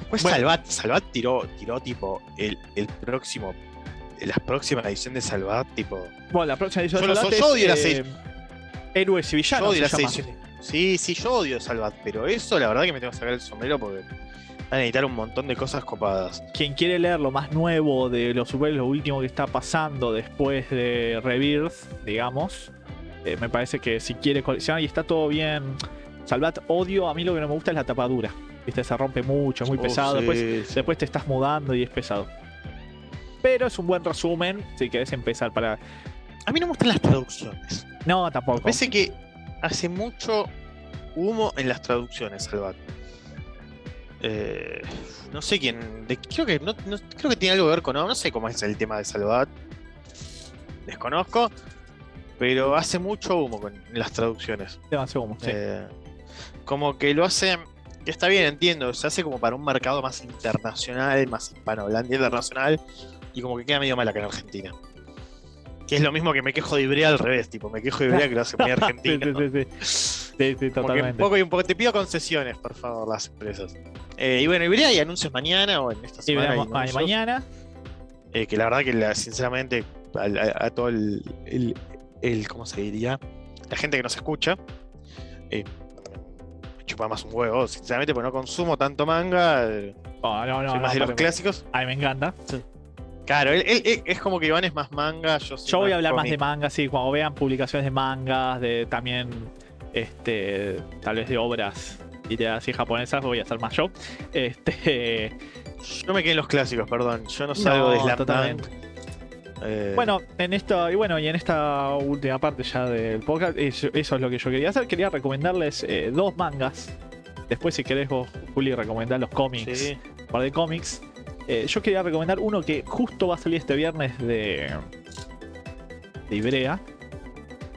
Después Bueno. Salvat, Salvat tiró, tiró tipo el, el próximo, la próxima edición de Salvat, tipo. Bueno, la próxima edición Yo de Salvat yo odio las eh, Héroes y Villanos. yo odio las ediciones. Sí, sí, yo odio Salvat, pero eso la verdad que me tengo que sacar el sombrero porque van a editar un montón de cosas copadas. Quien quiere leer lo más nuevo de los superhéroes, lo último que está pasando después de Rebirth, digamos, eh, me parece que si quiere coleccionar y está todo bien. Salvat, odio, a mí lo que no me gusta es la tapadura. Viste, se rompe mucho, es muy Oh, pesado. sí, Después, sí. después te estás mudando y es pesado. Pero es un buen resumen si querés empezar para. A mí no me gustan las traducciones. No, tampoco. Me parece que hace mucho humo en las traducciones, Salvat. Eh, no sé quién. de- creo, que, no, no- creo que tiene algo que ver con. No, no sé cómo es el tema de Salvat. Desconozco. Pero hace mucho humo con las traducciones. Demasiado sí. Eh, como que lo hace. Que está bien, entiendo. Se hace como para un mercado más internacional, más hispanohablante internacional. Y como que queda medio mal acá en Argentina. Que es lo mismo que me quejo de Ibrea al revés, tipo, me quejo de Ibrea que lo hace muy sí, argentino. sí, sí, sí. Sí, sí, que un totalmente. poco y un poco te pido concesiones, por favor, las empresas. Eh, y bueno, Ibrea hay anuncios mañana o en esta semana. y anuncios, mañana. eh, que la verdad que la- sinceramente a, a todo el, el, el- ¿cómo se diría? La gente que nos escucha. eh, chupa más un huevo, sinceramente, porque no consumo tanto manga. Oh, no, no, soy no, más de los clásicos. A mí me encanta. Claro, él, él- él- es como que Iván es más manga, yo soy Yo voy a hablar más de mangas, sí, cuando vean publicaciones de mangas, de también este tal vez de obras y japonesas, voy a hacer más yo. Este Yo me quedé en los clásicos, perdón. Yo no salgo de Slam. Eh, Bueno, en esto, y bueno, y en esta última parte ya del podcast, eso, eso es lo que yo quería hacer. Quería recomendarles eh, dos mangas. Después, si querés vos, Juli, recomendar los cómics, sí. un par de cómics. Eh, yo quería recomendar uno que justo va a salir este viernes de, de Ibrea.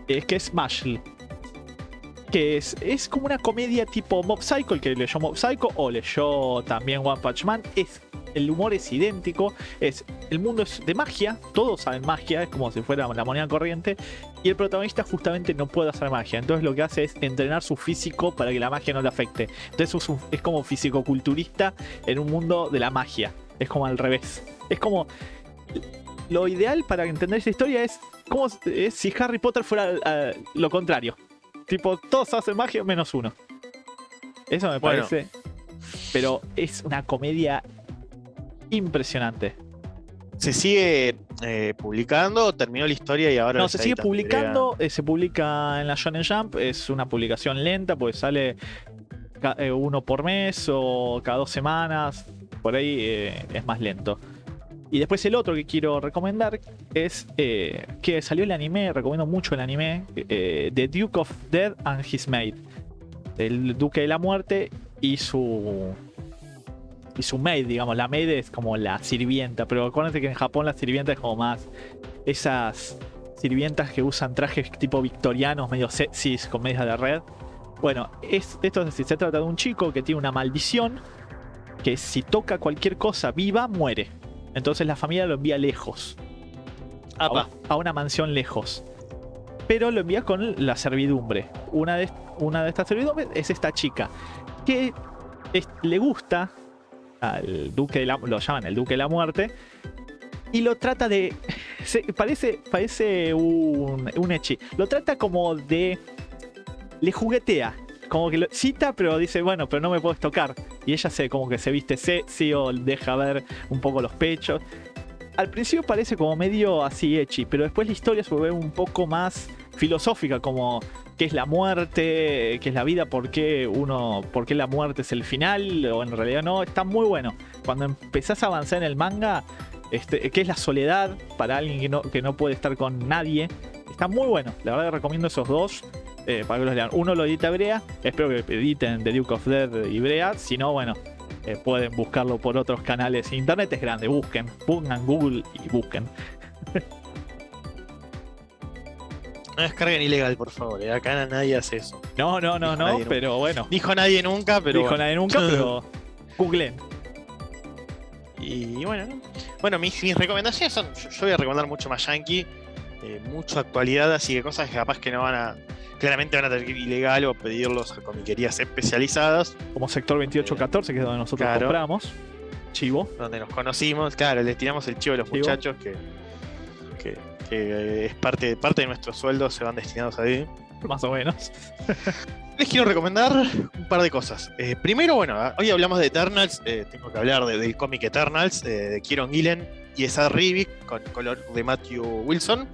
Es que es Mashle. Que es, es como una comedia tipo Mob Psycho, el que leyó Mob Psycho o leyó también One Punch Man. Es el humor es idéntico, es el mundo es de magia, todos saben magia, es como si fuera la moneda corriente, y el protagonista justamente no puede hacer magia, entonces lo que hace es entrenar su físico para que la magia no le afecte. Entonces es, un- como fisicoculturista en un mundo de la magia, es como al revés. Es como lo ideal para entender esta historia es como es si Harry Potter fuera lo contrario. Tipo, todos hacen magia menos uno. Eso me Bueno. parece. Pero es una comedia impresionante. ¿Se sigue eh, publicando? ¿Terminó la historia y ahora No, se sigue publicando, eh, se publica en la Shonen Jump, es una publicación lenta, pues sale uno por mes o cada dos semanas, por ahí eh, es más lento. Y después el otro que quiero recomendar es eh, que salió el anime, recomiendo mucho el anime, eh, The Duke of Death and His Maid. El Duque de la Muerte y su y su maid, digamos, la maid es como la sirvienta, pero acuérdense que en Japón la sirvienta es como más esas sirvientas que usan trajes tipo victorianos, medio sexys, con medias de red. Bueno, es, esto es decir, se trata de un chico que tiene una maldición que si toca cualquier cosa viva, muere. Entonces la familia lo envía lejos, a, Apa. a una mansión lejos. Pero lo envía con la servidumbre. Una de, una de estas servidumbres es esta chica, que es- le gusta al duque de la, lo llaman el duque de la muerte y lo trata de se- parece parece un un echi lo trata como de le juguetea como que lo cita pero dice bueno pero no me puedes tocar y ella se como que se viste sexy o deja ver un poco los pechos al principio parece como medio así echi pero después la historia se vuelve un poco más filosófica como qué es la muerte, qué es la vida, por qué uno, por qué la muerte es el final, o en realidad no, está muy bueno. Cuando empezás a avanzar en el manga, este, qué es la soledad para alguien que no, que no puede estar con nadie, está muy bueno. La verdad recomiendo esos dos eh, para que los lean. Uno lo edita Brea, espero que editen The Duke of Death y Brea, si no, bueno. eh, pueden buscarlo por otros canales. Internet es grande, busquen, pongan Google y busquen. No descarguen ilegal, por favor. eh, Acá nadie hace eso. No, no, no, Dijo no, pero bueno. Dijo nadie nunca, pero. Dijo bueno. nadie nunca, pero googleen. Y bueno, ¿no? bueno mis, mis recomendaciones son. Yo, yo voy a recomendar mucho más yankee, eh, mucho actualidad, así que cosas que capaz que no van a. Claramente van a tener que ir ilegal o pedirlos a comiquerías especializadas, Como sector 2814, que es donde nosotros Claro. compramos. Chivo. donde nos conocimos. Claro, les tiramos el chivo a los Chivo. muchachos que, que, que es parte, parte de nuestros sueldos, se van destinados ahí. Más o menos. Les quiero recomendar un par de cosas. Eh, primero, bueno, hoy hablamos de Eternals, eh, tengo que hablar de- del cómic Eternals, eh, de Kieron Gillen y Esad Rivik, con color de Matthew Wilson.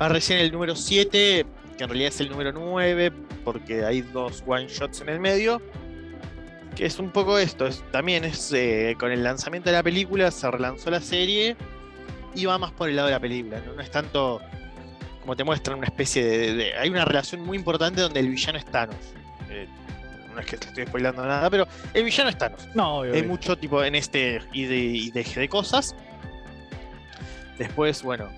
Va recién el número 7, que en realidad es el número 9, porque hay dos one shots en el medio. Que es un poco esto, es- también es eh, con el lanzamiento de la película, se relanzó la serie y va más por el lado de la película, no, no es tanto como te muestran una especie de, de- Hay una relación muy importante donde el villano es Thanos. Eh, no es que te estoy spoilando nada, pero el villano es Thanos. No, obvio, Hay obvio. mucho tipo en este y de, y deje de cosas. Después, bueno,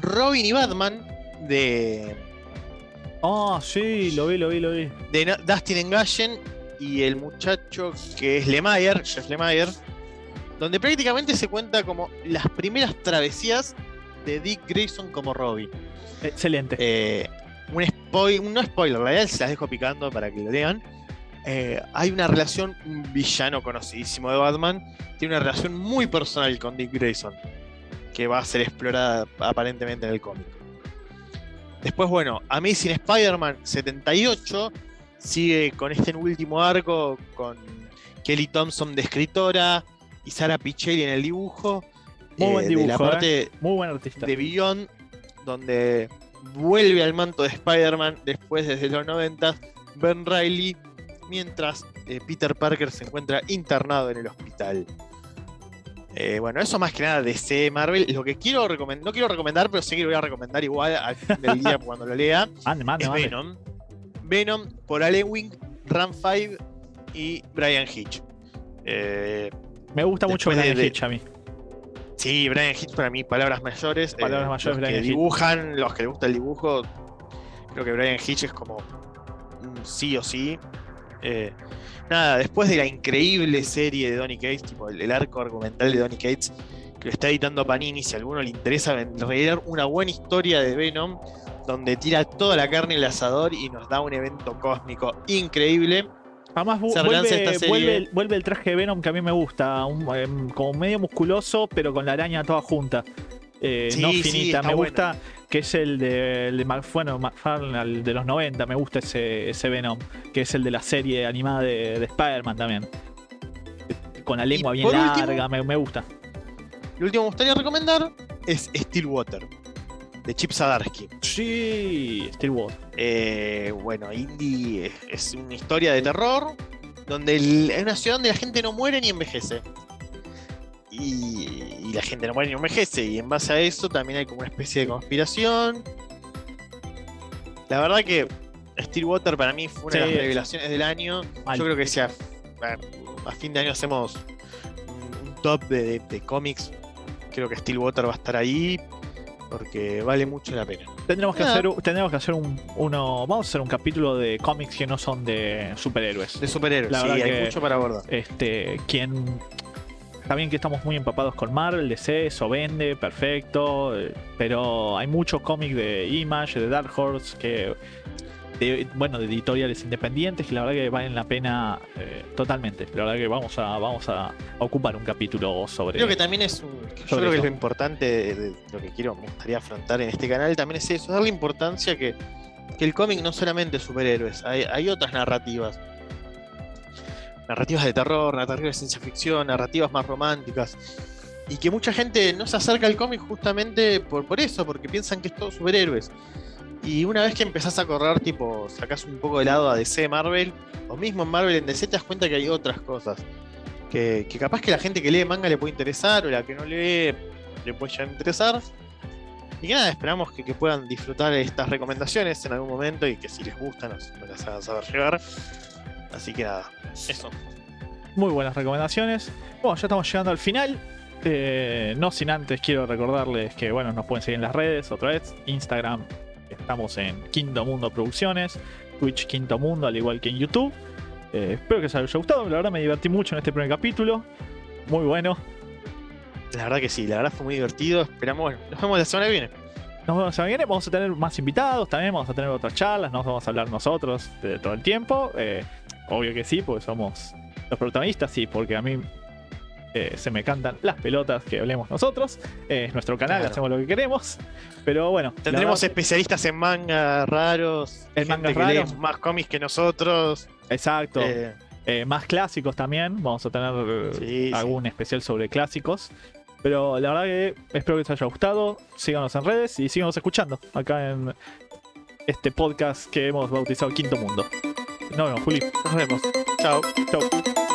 Robin y Batman de, Ah, sí, lo vi, lo vi, lo vi. de Dustin Engallen y el muchacho que es Lemire, Jeff Lemire, donde prácticamente se cuenta como las primeras travesías de Dick Grayson como Robin. Excelente. Eh, un spoiler, no spoiler, realidad se las dejo picando para que lo lean. Eh, hay una relación, un villano conocidísimo de Batman, tiene una relación muy personal con Dick Grayson, que va a ser explorada aparentemente en el cómic. Después, bueno, Amazing Spider-Man 78 sigue con este último arco, con Kelly Thompson de escritora y Sara Pichelli en el dibujo. Muy buen de la dibujo, ¿eh? parte Muy buen artista. de Beyond, donde vuelve al manto de Spider-Man después desde los 90 Ben Riley, mientras eh, Peter Parker se encuentra internado en el hospital. Eh, bueno, eso más que nada de C Marvel. Lo que quiero recomendar, no quiero recomendar, pero sí que lo voy a recomendar igual al fin del día cuando lo lea, Mande, mande, es mande. Venom. Venom por Allen Wing, Ram 5 y Brian Hitch. Eh, Me gusta mucho Brian de- Hitch a mí. Sí, Brian Hitch para mí, palabras mayores. eh, Palabras mayores, los Brian que Hitch. dibujan, los que les gusta el dibujo, creo que Brian Hitch es como un sí o sí. Eh, nada, después de la increíble serie de Donny Cates, tipo el, el arco argumental de Donny Cates, que lo está editando Panini, si a alguno le interesa leer una buena historia de Venom, donde tira toda la carne en el asador y nos da un evento cósmico increíble. Además, vuelve, el- vuelve el traje de Venom que a mí me gusta, un- em, como medio musculoso, pero con la araña toda junta. Eh, Sí, no finita, me bueno. gusta que es el de, el de bueno, McFarlane, el de los 90, me gusta ese, ese Venom, que es el de la serie animada de, de Spider-Man también. Con la lengua bien último- larga, me, me gusta. Lo último que me gustaría recomendar es Stillwater, de Chip Zdarsky. Sí, Stillwater. Eh, bueno, Indie es, es una historia de terror donde el- es una ciudad donde la gente no muere ni envejece. Y, y la gente no muere ni envejece. Y en base a eso también hay como una especie de conspiración. La verdad que Stillwater para mí fue una de las revelaciones del año. Mal. Yo creo que si a, fin de año hacemos un, top de, de- de cómics, creo que Stillwater va a estar ahí porque vale mucho la pena. Tendremos que hacer, un- tendremos que hacer un, uno, vamos a hacer un capítulo de cómics que no son de superhéroes. De superhéroes, La sí, hay que- mucho para abordar. Este, quien. Está bien que estamos muy empapados con Marvel, DC, eso vende, perfecto. eh, Pero hay muchos cómics de Image, de Dark Horse, que. de- bueno, de editoriales independientes que la verdad que valen la pena eh, totalmente. La verdad que vamos a, vamos a ocupar un capítulo sobre. Creo que también es un. Yo creo que eso. lo importante de, de lo que quiero, me gustaría afrontar en este canal también es eso, darle importancia que, que el cómic no solamente es superhéroes, hay, hay otras narrativas. Narrativas de terror, narrativas de ciencia ficción, narrativas más románticas. Y que mucha gente no se acerca al cómic justamente por, por eso, porque piensan que es todo superhéroes. Y una vez que empezás a correr, tipo, sacás un poco de lado a DC Marvel, o mismo en Marvel en DC te das cuenta que hay otras cosas. Que, capaz que la gente que lee manga le puede interesar, o la que no lee le puede llegar a interesar. Y nada, esperamos que, que puedan disfrutar estas recomendaciones en algún momento y que si les gustan nos, nos las hagan saber llegar. Así que nada, eso. Muy buenas recomendaciones. Bueno, ya estamos llegando al final. Eh, no sin antes quiero recordarles que bueno, nos pueden seguir en las redes, otra vez, Instagram, estamos en Quinto Mundo Producciones, Twitch Quinto Mundo, al igual que en YouTube. Eh, espero que os haya gustado, la verdad me divertí mucho en este primer capítulo. Muy bueno. La verdad que sí, la verdad fue muy divertido. Esperamos, bueno, nos vemos la semana que viene. Nos vemos la semana que viene. Vamos a tener más invitados también. Vamos a tener otras charlas. No vamos a hablar nosotros de todo el tiempo. Eh, obvio que sí, porque somos los protagonistas. Sí, porque a mí eh, se me cantan las pelotas que hablemos nosotros. Eh, es nuestro canal, Claro. hacemos lo que queremos. Pero bueno, Tendremos verdad- especialistas en manga raros, En lee raros. más cómics que nosotros. exacto. eh, más clásicos también. Vamos a tener sí. algún especial sobre clásicos. Pero la verdad que espero que les haya gustado. Síganos en redes y síganos escuchando acá en este podcast que hemos bautizado Quinto Mundo. Nos vemos, Juli. nos vemos. Chao. Chau.